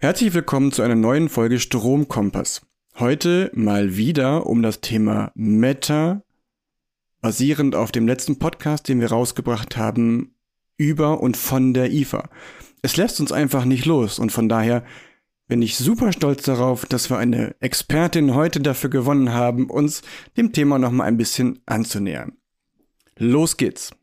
Herzlich willkommen zu einer neuen Folge Stromkompass. Heute mal wieder um das Thema Meta, basierend auf dem letzten Podcast, den wir rausgebracht haben, über und von der IFA. Es lässt uns einfach nicht los und von daher bin ich super stolz darauf, dass wir eine Expertin heute dafür gewonnen haben, uns dem Thema nochmal ein bisschen anzunähern. Los geht's!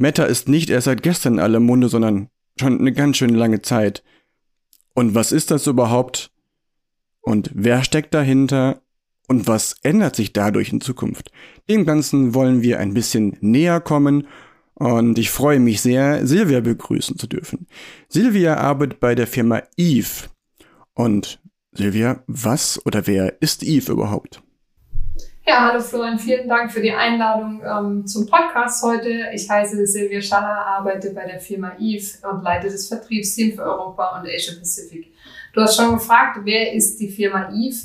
Meta ist nicht erst seit gestern in aller Munde, sondern schon eine ganz schön lange Zeit. Und was ist das überhaupt? Und wer steckt dahinter? Und was ändert sich dadurch in Zukunft? Dem Ganzen wollen wir ein bisschen näher kommen und ich freue mich sehr, Silvia begrüßen zu dürfen. Silvia arbeitet bei der Firma Eve. Und Silvia, was oder wer ist Eve überhaupt? Ja, hallo Florian, vielen Dank für die Einladung ähm, zum Podcast heute. Ich heiße Silvia Schaller, arbeite bei der Firma Eve und leite das Vertriebsteam für Europa und Asia Pacific. Du hast schon gefragt, wer ist die Firma Eve?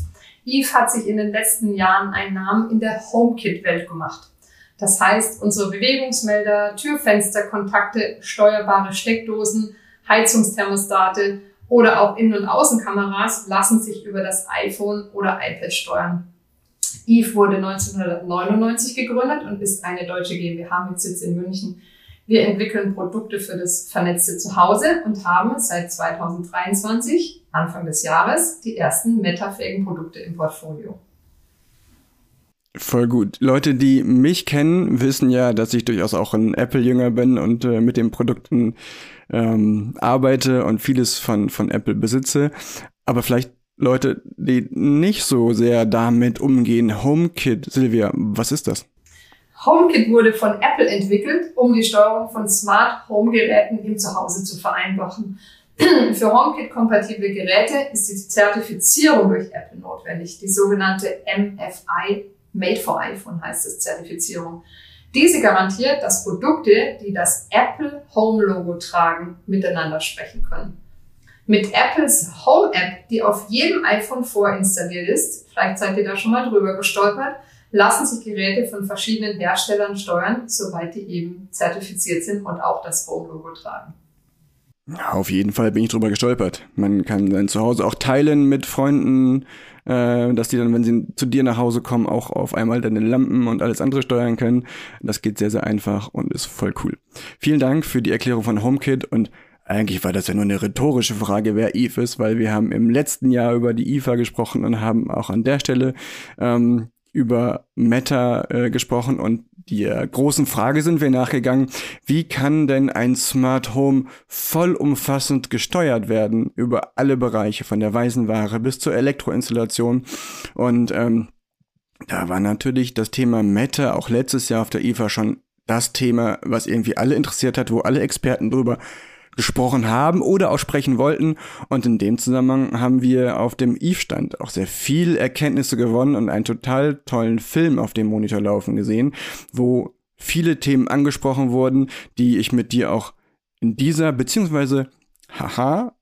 Eve hat sich in den letzten Jahren einen Namen in der HomeKit-Welt gemacht. Das heißt, unsere Bewegungsmelder, Türfenster, Kontakte, steuerbare Steckdosen, Heizungsthermostate oder auch Innen- und Außenkameras lassen sich über das iPhone oder iPad steuern. Eve wurde 1999 gegründet und ist eine deutsche GmbH mit Sitz in München. Wir entwickeln Produkte für das vernetzte Zuhause und haben seit 2023, Anfang des Jahres, die ersten metafähigen Produkte im Portfolio. Voll gut. Leute, die mich kennen, wissen ja, dass ich durchaus auch ein Apple-Jünger bin und äh, mit den Produkten ähm, arbeite und vieles von, von Apple besitze. Aber vielleicht Leute, die nicht so sehr damit umgehen. HomeKit, Silvia, was ist das? HomeKit wurde von Apple entwickelt, um die Steuerung von Smart Home Geräten im Zuhause zu vereinfachen. Für HomeKit-kompatible Geräte ist die Zertifizierung durch Apple notwendig, die sogenannte MFI, Made for iPhone heißt es, Zertifizierung. Diese garantiert, dass Produkte, die das Apple Home Logo tragen, miteinander sprechen können. Mit Apples Home App, die auf jedem iPhone vorinstalliert ist, vielleicht seid ihr da schon mal drüber gestolpert, lassen sich Geräte von verschiedenen Herstellern steuern, soweit die eben zertifiziert sind und auch das Home-Logo tragen. Auf jeden Fall bin ich drüber gestolpert. Man kann sein Zuhause auch teilen mit Freunden, äh, dass die dann, wenn sie zu dir nach Hause kommen, auch auf einmal deine Lampen und alles andere steuern können. Das geht sehr, sehr einfach und ist voll cool. Vielen Dank für die Erklärung von HomeKit und eigentlich war das ja nur eine rhetorische Frage, wer Eve ist, weil wir haben im letzten Jahr über die IFA gesprochen und haben auch an der Stelle ähm, über Meta äh, gesprochen und die äh, großen Frage sind wir nachgegangen, wie kann denn ein Smart Home vollumfassend gesteuert werden über alle Bereiche, von der Weisenware bis zur Elektroinstallation? Und ähm, da war natürlich das Thema Meta auch letztes Jahr auf der IFA schon das Thema, was irgendwie alle interessiert hat, wo alle Experten drüber gesprochen haben oder auch sprechen wollten. Und in dem Zusammenhang haben wir auf dem Eve-Stand auch sehr viel Erkenntnisse gewonnen und einen total tollen Film auf dem Monitor laufen gesehen, wo viele Themen angesprochen wurden, die ich mit dir auch in dieser, beziehungsweise, haha,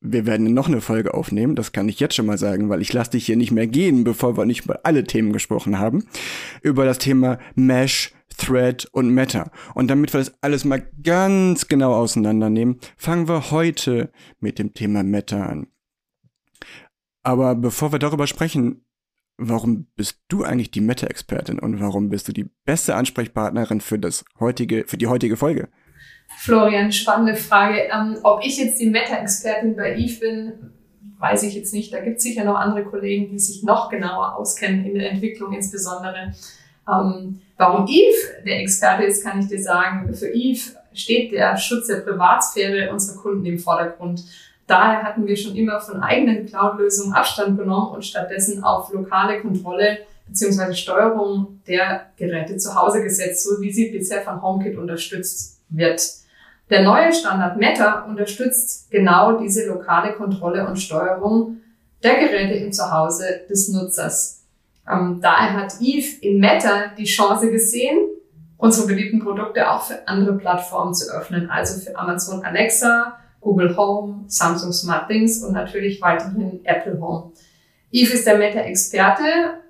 wir werden noch eine Folge aufnehmen, das kann ich jetzt schon mal sagen, weil ich lasse dich hier nicht mehr gehen, bevor wir nicht über alle Themen gesprochen haben, über das Thema Mesh, Thread und Meta. Und damit wir das alles mal ganz genau auseinandernehmen, fangen wir heute mit dem Thema Meta an. Aber bevor wir darüber sprechen, warum bist du eigentlich die Meta-Expertin und warum bist du die beste Ansprechpartnerin für das heutige, für die heutige Folge? Florian, spannende Frage. Ähm, ob ich jetzt die Meta-Expertin bei Eve bin, weiß ich jetzt nicht. Da gibt es sicher noch andere Kollegen, die sich noch genauer auskennen in der Entwicklung insbesondere. Ähm, warum Eve der Experte ist, kann ich dir sagen. Für Eve steht der Schutz der Privatsphäre unserer Kunden im Vordergrund. Daher hatten wir schon immer von eigenen Cloud-Lösungen Abstand genommen und stattdessen auf lokale Kontrolle bzw. Steuerung der Geräte zu Hause gesetzt, so wie sie bisher von HomeKit unterstützt wird. Der neue Standard Meta unterstützt genau diese lokale Kontrolle und Steuerung der Geräte im Zuhause des Nutzers. Ähm, daher hat Eve in Meta die Chance gesehen, unsere beliebten Produkte auch für andere Plattformen zu öffnen, also für Amazon Alexa, Google Home, Samsung Smart Things und natürlich weiterhin Apple Home. Eve ist der Meta-Experte.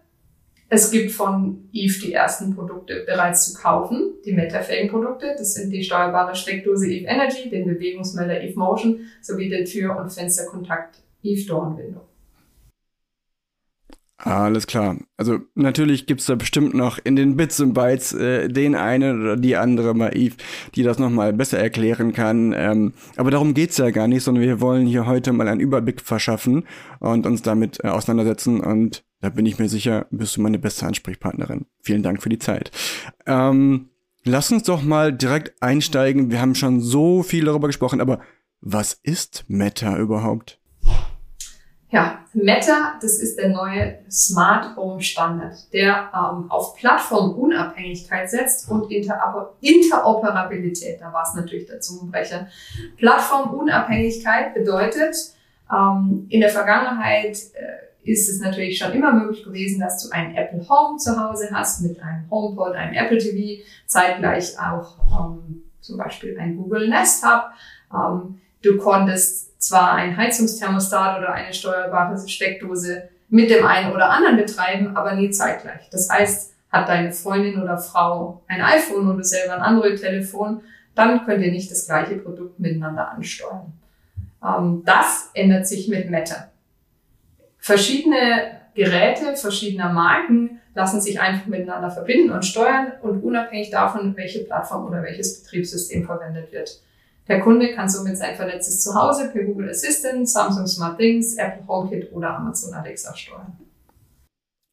Es gibt von Eve die ersten Produkte bereits zu kaufen, die Meta-fähigen Produkte. Das sind die steuerbare Steckdose Eve Energy, den Bewegungsmelder Eve Motion sowie den Tür- und Fensterkontakt Eve Window. Alles klar. Also natürlich gibt's da bestimmt noch in den Bits und Bytes äh, den einen oder die andere Maïv, die das nochmal besser erklären kann. Ähm, aber darum geht's ja gar nicht, sondern wir wollen hier heute mal einen Überblick verschaffen und uns damit äh, auseinandersetzen. Und da bin ich mir sicher, bist du meine beste Ansprechpartnerin. Vielen Dank für die Zeit. Ähm, lass uns doch mal direkt einsteigen. Wir haben schon so viel darüber gesprochen, aber was ist Meta überhaupt? Ja, Meta, das ist der neue Smart Home Standard, der ähm, auf Plattformunabhängigkeit setzt und Interoper Interoperabilität. Da war es natürlich der Zungenbrecher. Plattformunabhängigkeit bedeutet, ähm, in der Vergangenheit äh, ist es natürlich schon immer möglich gewesen, dass du ein Apple Home zu Hause hast mit einem HomePod, einem Apple TV, zeitgleich auch ähm, zum Beispiel ein Google Nest Hub. Ähm, du konntest zwar ein Heizungsthermostat oder eine steuerbare Steckdose mit dem einen oder anderen betreiben, aber nie zeitgleich. Das heißt, hat deine Freundin oder Frau ein iPhone du selber ein Android-Telefon, dann könnt ihr nicht das gleiche Produkt miteinander ansteuern. Ähm, das ändert sich mit Meta. Verschiedene Geräte verschiedener Marken lassen sich einfach miteinander verbinden und steuern und unabhängig davon, welche Plattform oder welches Betriebssystem verwendet wird. Der Kunde kann somit sein vernetztes Zuhause per Google Assistant, Samsung Smart Things, Apple HomeKit oder Amazon Alexa steuern.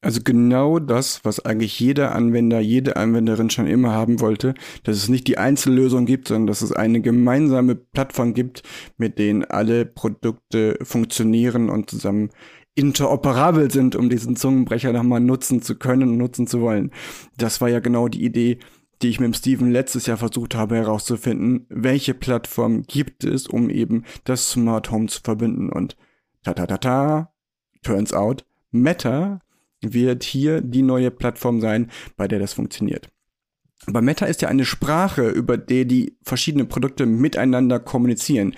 Also genau das, was eigentlich jeder Anwender, jede Anwenderin schon immer haben wollte, dass es nicht die Einzellösung gibt, sondern dass es eine gemeinsame Plattform gibt, mit denen alle Produkte funktionieren und zusammen interoperabel sind, um diesen Zungenbrecher nochmal nutzen zu können und nutzen zu wollen. Das war ja genau die Idee die ich mit dem Steven letztes Jahr versucht habe herauszufinden, welche Plattform gibt es, um eben das Smart Home zu verbinden. Und ta ta ta ta, turns out, Meta wird hier die neue Plattform sein, bei der das funktioniert. Aber Meta ist ja eine Sprache, über die die verschiedenen Produkte miteinander kommunizieren.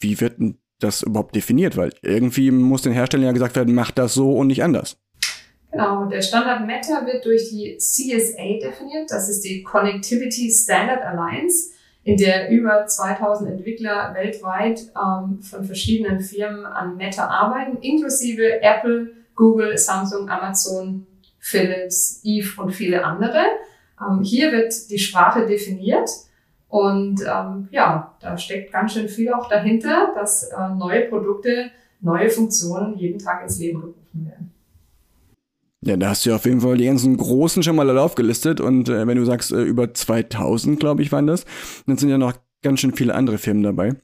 Wie wird denn das überhaupt definiert? Weil irgendwie muss den Herstellern ja gesagt werden, mach das so und nicht anders. Genau, der Standard Meta wird durch die CSA definiert. Das ist die Connectivity Standard Alliance, in der über 2000 Entwickler weltweit ähm, von verschiedenen Firmen an Meta arbeiten, inklusive Apple, Google, Samsung, Amazon, Philips, Eve und viele andere. Ähm, hier wird die Sprache definiert. Und ähm, ja, da steckt ganz schön viel auch dahinter, dass äh, neue Produkte, neue Funktionen jeden Tag ins Leben. Ja, da hast du ja auf jeden Fall die ganzen großen schon mal alle aufgelistet und äh, wenn du sagst, äh, über 2000, glaube ich, waren das, dann sind ja noch ganz schön viele andere Firmen dabei.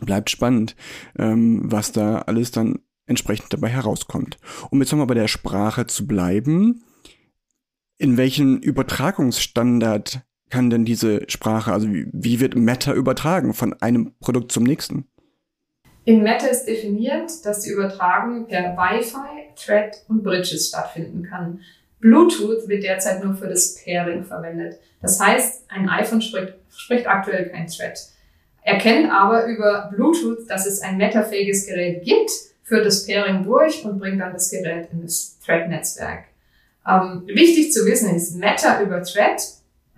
Bleibt spannend, ähm, was da alles dann entsprechend dabei herauskommt. Um jetzt nochmal bei der Sprache zu bleiben, in welchen Übertragungsstandard kann denn diese Sprache, also wie, wie wird Meta übertragen von einem Produkt zum nächsten? In Meta ist definiert, dass die Übertragung per Wi-Fi, Thread und Bridges stattfinden kann. Bluetooth wird derzeit nur für das Pairing verwendet. Das heißt, ein iPhone spricht, spricht aktuell kein Thread. Erkennt aber über Bluetooth, dass es ein Meta-fähiges Gerät gibt, führt das Pairing durch und bringt dann das Gerät in das Thread-Netzwerk. Ähm, wichtig zu wissen ist, Meta über Thread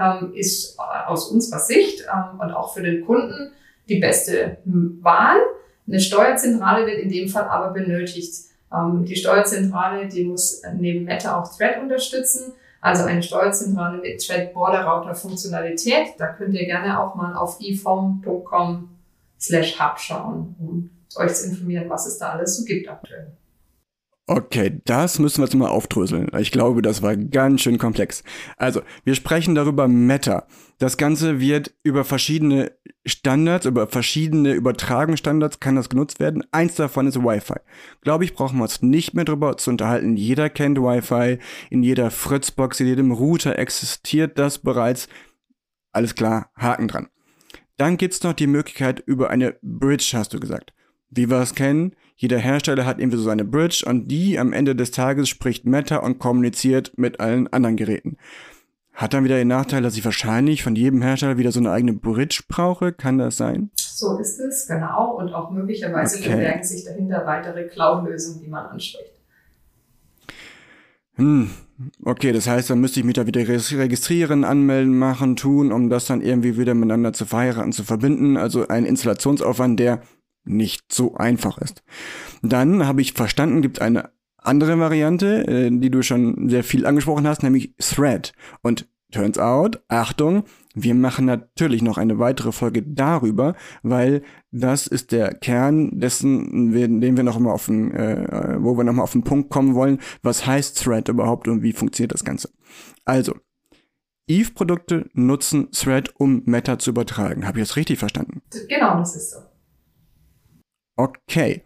ähm, ist aus unserer Sicht ähm, und auch für den Kunden die beste Wahl. Eine Steuerzentrale wird in dem Fall aber benötigt. Ähm, die Steuerzentrale, die muss neben Meta auch Thread unterstützen. Also eine Steuerzentrale mit Thread Border Router Funktionalität. Da könnt ihr gerne auch mal auf ifom.com slash hub schauen, um euch zu informieren, was es da alles so gibt aktuell. Okay, das müssen wir jetzt mal aufdröseln. Ich glaube, das war ganz schön komplex. Also, wir sprechen darüber Meta. Das Ganze wird über verschiedene Standards, über verschiedene Übertragungsstandards kann das genutzt werden. Eins davon ist Wi-Fi. Glaube ich, brauchen wir uns nicht mehr darüber zu unterhalten. Jeder kennt Wi-Fi. In jeder Fritzbox, in jedem Router existiert das bereits. Alles klar, Haken dran. Dann gibt's noch die Möglichkeit über eine Bridge, hast du gesagt. Wie wir es kennen, jeder Hersteller hat irgendwie so seine Bridge und die am Ende des Tages spricht Meta und kommuniziert mit allen anderen Geräten. hat dann wieder den Nachteil, dass ich wahrscheinlich von jedem Hersteller wieder so eine eigene Bridge brauche. Kann das sein? So ist es, genau. Und auch möglicherweise okay. verbergen sich dahinter weitere Cloud-Lösungen, die man anspricht. Hm, okay, das heißt, dann müsste ich mich da wieder registrieren, anmelden, machen, tun, um das dann irgendwie wieder miteinander zu verheiraten, zu verbinden. Also ein Installationsaufwand, der nicht so einfach ist. Dann habe ich verstanden, gibt eine andere Variante, äh, die du schon sehr viel angesprochen hast, nämlich Thread. Und turns out, Achtung, wir machen natürlich noch eine weitere Folge darüber, weil das ist der Kern dessen, den wir noch mal auf den, äh, wo wir noch mal auf den Punkt kommen wollen. Was heißt Thread überhaupt und wie funktioniert das Ganze? Also, Eve-Produkte nutzen Thread, um Meta zu übertragen. Habe ich das richtig verstanden? Genau, das ist so. Okay.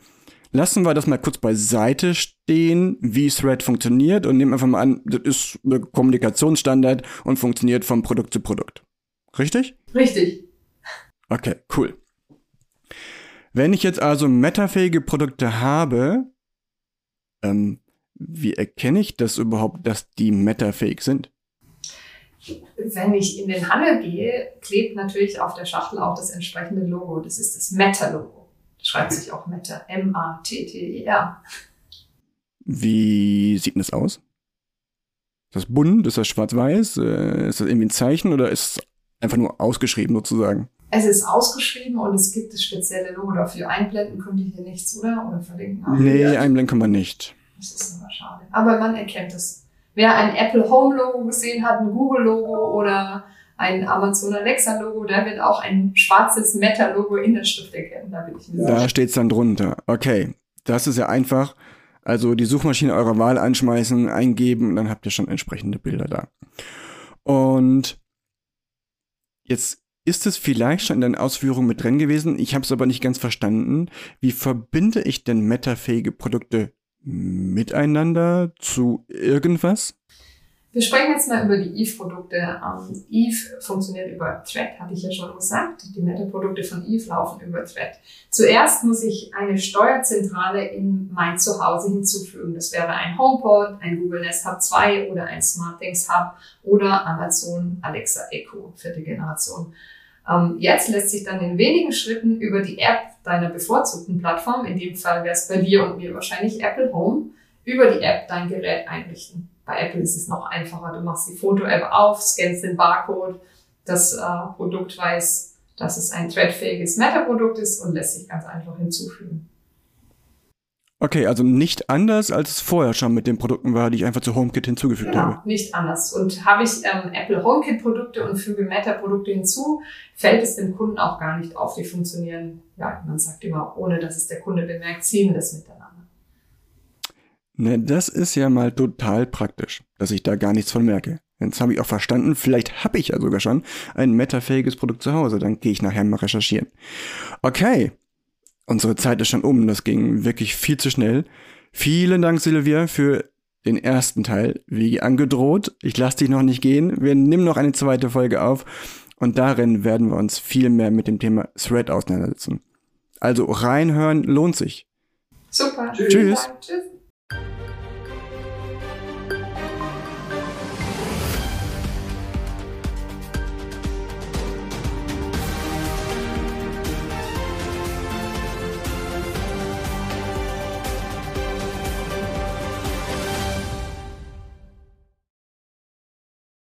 Lassen wir das mal kurz beiseite stehen, wie Thread funktioniert und nehmen einfach mal an, das ist ein Kommunikationsstandard und funktioniert von Produkt zu Produkt. Richtig? Richtig. Okay, cool. Wenn ich jetzt also metafähige Produkte habe, ähm, wie erkenne ich das überhaupt, dass die metafähig sind? Wenn ich in den Handel gehe, klebt natürlich auf der Schachtel auch das entsprechende Logo. Das ist das Meta-Logo. Schreibt sich auch Meta. M-A-T-T-E-R. Wie sieht denn das aus? Ist das bunt? Ist das schwarz-weiß? Äh, ist das irgendwie ein Zeichen oder ist es einfach nur ausgeschrieben sozusagen? Es ist ausgeschrieben und es gibt das spezielle Logo dafür. Einblenden könnt ihr hier nichts, oder? Oder verlinken? Auch nee, ja. einblenden kann man nicht. Das ist aber schade. Aber man erkennt es. Wer ein Apple Home Logo gesehen hat, ein Google Logo oder ein Amazon Alexa Logo, da wird auch ein schwarzes Meta Logo in der Schrift erkennen. Da Da steht's dann drunter. Okay, das ist ja einfach. Also die Suchmaschine eurer Wahl anschmeißen, eingeben und dann habt ihr schon entsprechende Bilder da. Und jetzt ist es vielleicht schon in den Ausführungen mit drin gewesen. Ich habe es aber nicht ganz verstanden. Wie verbinde ich denn metafähige Produkte miteinander zu irgendwas? Wir sprechen jetzt mal über die Eve-Produkte. Ähm, Eve funktioniert über Thread, hatte ich ja schon gesagt. Die Meta-Produkte von Eve laufen über Thread. Zuerst muss ich eine Steuerzentrale in mein Zuhause hinzufügen. Das wäre ein HomePod, ein Google Nest Hub 2 oder ein SmartThings Hub oder Amazon Alexa Echo, vierte Generation. Ähm, jetzt lässt sich dann in wenigen Schritten über die App deiner bevorzugten Plattform, in dem Fall wäre es bei dir und mir wahrscheinlich Apple Home, über die App dein Gerät einrichten. Bei Apple ist es noch einfacher. Du machst die Foto-App auf, scannst den Barcode, das äh, Produkt weiß, dass es ein threadfähiges Meta-Produkt ist und lässt sich ganz einfach hinzufügen. Okay, also nicht anders, als es vorher schon mit den Produkten war, die ich einfach zu HomeKit hinzugefügt genau, habe. nicht anders. Und habe ich ähm, Apple HomeKit-Produkte und füge Meta-Produkte hinzu, fällt es dem Kunden auch gar nicht auf. Die funktionieren, ja, man sagt immer, ohne dass es der Kunde bemerkt, ziehen das miteinander. Ne, das ist ja mal total praktisch, dass ich da gar nichts von merke. Jetzt habe ich auch verstanden, vielleicht habe ich ja sogar schon ein metafähiges Produkt zu Hause. Dann gehe ich nachher mal recherchieren. Okay, unsere Zeit ist schon um. Das ging wirklich viel zu schnell. Vielen Dank, Silvia, für den ersten Teil. Wie angedroht, ich lasse dich noch nicht gehen. Wir nehmen noch eine zweite Folge auf und darin werden wir uns viel mehr mit dem Thema Thread auseinandersetzen. Also reinhören lohnt sich. Super. Tschüss. Tschüss.